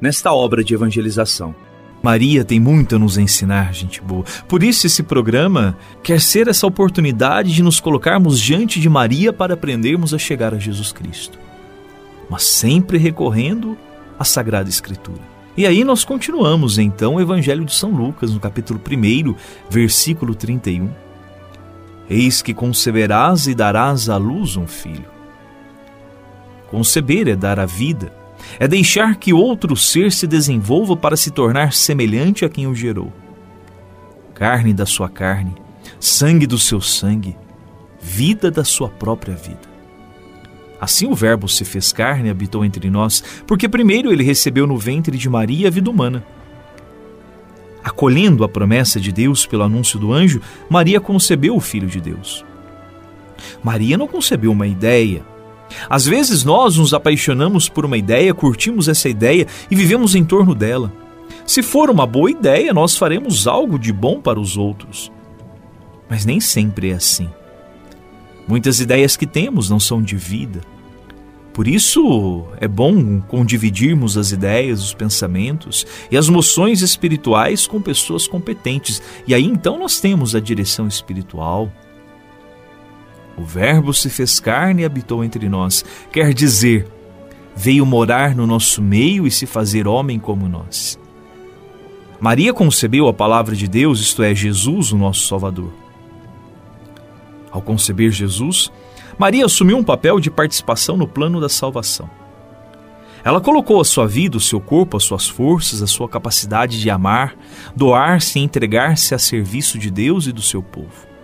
nesta obra de evangelização. Maria tem muito a nos ensinar, gente boa. Por isso, esse programa quer ser essa oportunidade de nos colocarmos diante de Maria para aprendermos a chegar a Jesus Cristo. Mas sempre recorrendo à Sagrada Escritura. E aí nós continuamos então o Evangelho de São Lucas, no capítulo 1, versículo 31. Eis que conceberás e darás à luz um filho. Conceber é dar a vida é deixar que outro ser se desenvolva para se tornar semelhante a quem o gerou. Carne da sua carne, sangue do seu sangue, vida da sua própria vida. Assim o Verbo se fez carne e habitou entre nós, porque primeiro ele recebeu no ventre de Maria a vida humana. Acolhendo a promessa de Deus pelo anúncio do anjo, Maria concebeu o Filho de Deus. Maria não concebeu uma ideia, às vezes nós nos apaixonamos por uma ideia, curtimos essa ideia e vivemos em torno dela. Se for uma boa ideia, nós faremos algo de bom para os outros. Mas nem sempre é assim. Muitas ideias que temos não são de vida. Por isso é bom condividirmos as ideias, os pensamentos e as moções espirituais com pessoas competentes. E aí então nós temos a direção espiritual, o Verbo se fez carne e habitou entre nós. Quer dizer, veio morar no nosso meio e se fazer homem como nós. Maria concebeu a palavra de Deus, isto é, Jesus, o nosso Salvador. Ao conceber Jesus, Maria assumiu um papel de participação no plano da salvação. Ela colocou a sua vida, o seu corpo, as suas forças, a sua capacidade de amar, doar-se e entregar-se a serviço de Deus e do seu povo.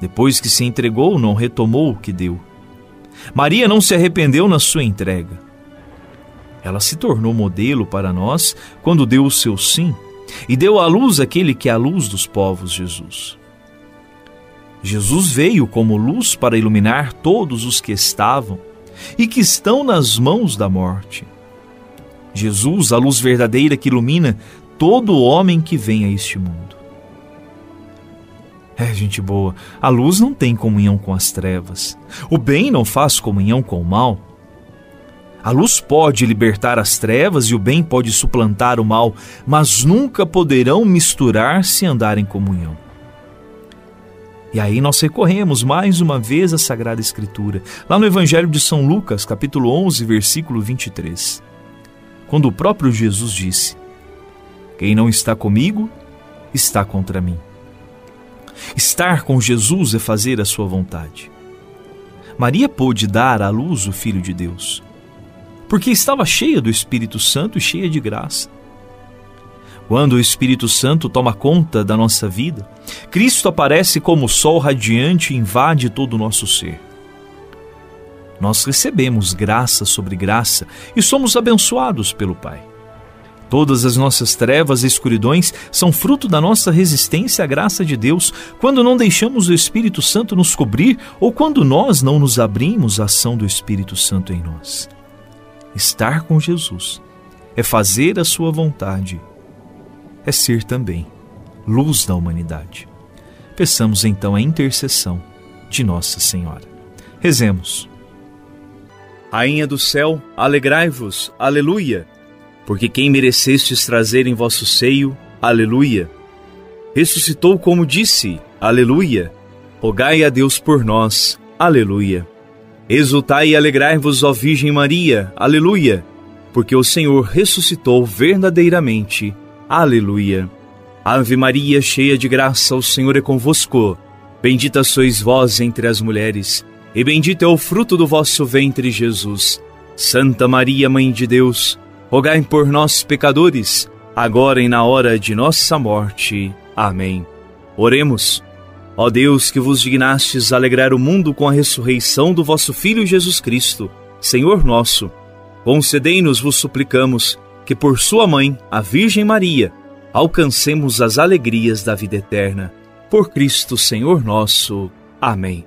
Depois que se entregou, não retomou o que deu. Maria não se arrependeu na sua entrega. Ela se tornou modelo para nós quando deu o seu sim e deu à luz aquele que é a luz dos povos, Jesus. Jesus veio como luz para iluminar todos os que estavam e que estão nas mãos da morte. Jesus, a luz verdadeira que ilumina todo homem que vem a este mundo. É, gente boa, a luz não tem comunhão com as trevas. O bem não faz comunhão com o mal. A luz pode libertar as trevas e o bem pode suplantar o mal, mas nunca poderão misturar-se e andar em comunhão. E aí nós recorremos mais uma vez à Sagrada Escritura, lá no Evangelho de São Lucas, capítulo 11, versículo 23. Quando o próprio Jesus disse: Quem não está comigo, está contra mim. Estar com Jesus é fazer a sua vontade. Maria pôde dar à luz o Filho de Deus, porque estava cheia do Espírito Santo e cheia de graça. Quando o Espírito Santo toma conta da nossa vida, Cristo aparece como o sol radiante e invade todo o nosso ser. Nós recebemos graça sobre graça e somos abençoados pelo Pai. Todas as nossas trevas e escuridões são fruto da nossa resistência à graça de Deus quando não deixamos o Espírito Santo nos cobrir ou quando nós não nos abrimos à ação do Espírito Santo em nós. Estar com Jesus é fazer a sua vontade, é ser também luz da humanidade. Peçamos então a intercessão de Nossa Senhora. Rezemos. Rainha do céu, alegrai-vos, aleluia, porque quem merecestes trazer em vosso seio, aleluia. Ressuscitou como disse, aleluia. Rogai a Deus por nós, aleluia. Exultai e alegrai-vos, ó Virgem Maria, aleluia, porque o Senhor ressuscitou verdadeiramente, aleluia. Ave Maria, cheia de graça, o Senhor é convosco. Bendita sois vós entre as mulheres e bendito é o fruto do vosso ventre, Jesus. Santa Maria, Mãe de Deus, rogai por nós, pecadores, agora e na hora de nossa morte. Amém. Oremos. Ó Deus, que vos dignastes alegrar o mundo com a ressurreição do vosso Filho Jesus Cristo, Senhor nosso, concedei-nos, vos suplicamos, que por sua mãe, a Virgem Maria, alcancemos as alegrias da vida eterna. Por Cristo, Senhor nosso. Amém.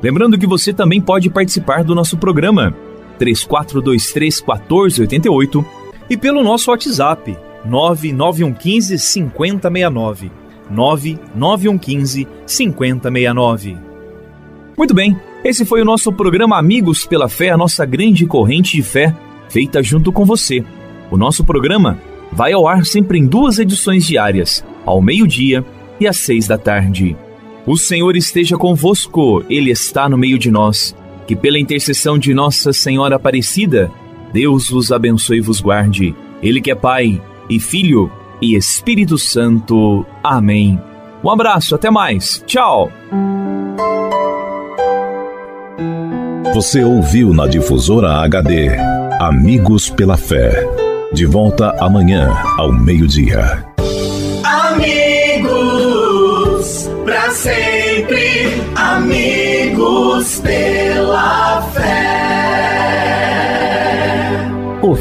Lembrando que você também pode participar do nosso programa 3423 1488 e pelo nosso WhatsApp 99115 5069. 99115 5069. Muito bem, esse foi o nosso programa Amigos pela Fé, a nossa grande corrente de fé feita junto com você. O nosso programa vai ao ar sempre em duas edições diárias, ao meio-dia e às seis da tarde. O Senhor esteja convosco, Ele está no meio de nós. Que pela intercessão de Nossa Senhora Aparecida, Deus vos abençoe e vos guarde. Ele que é Pai e Filho e Espírito Santo. Amém. Um abraço, até mais. Tchau. Você ouviu na difusora HD Amigos pela Fé. De volta amanhã ao meio-dia. para sempre, amigos pela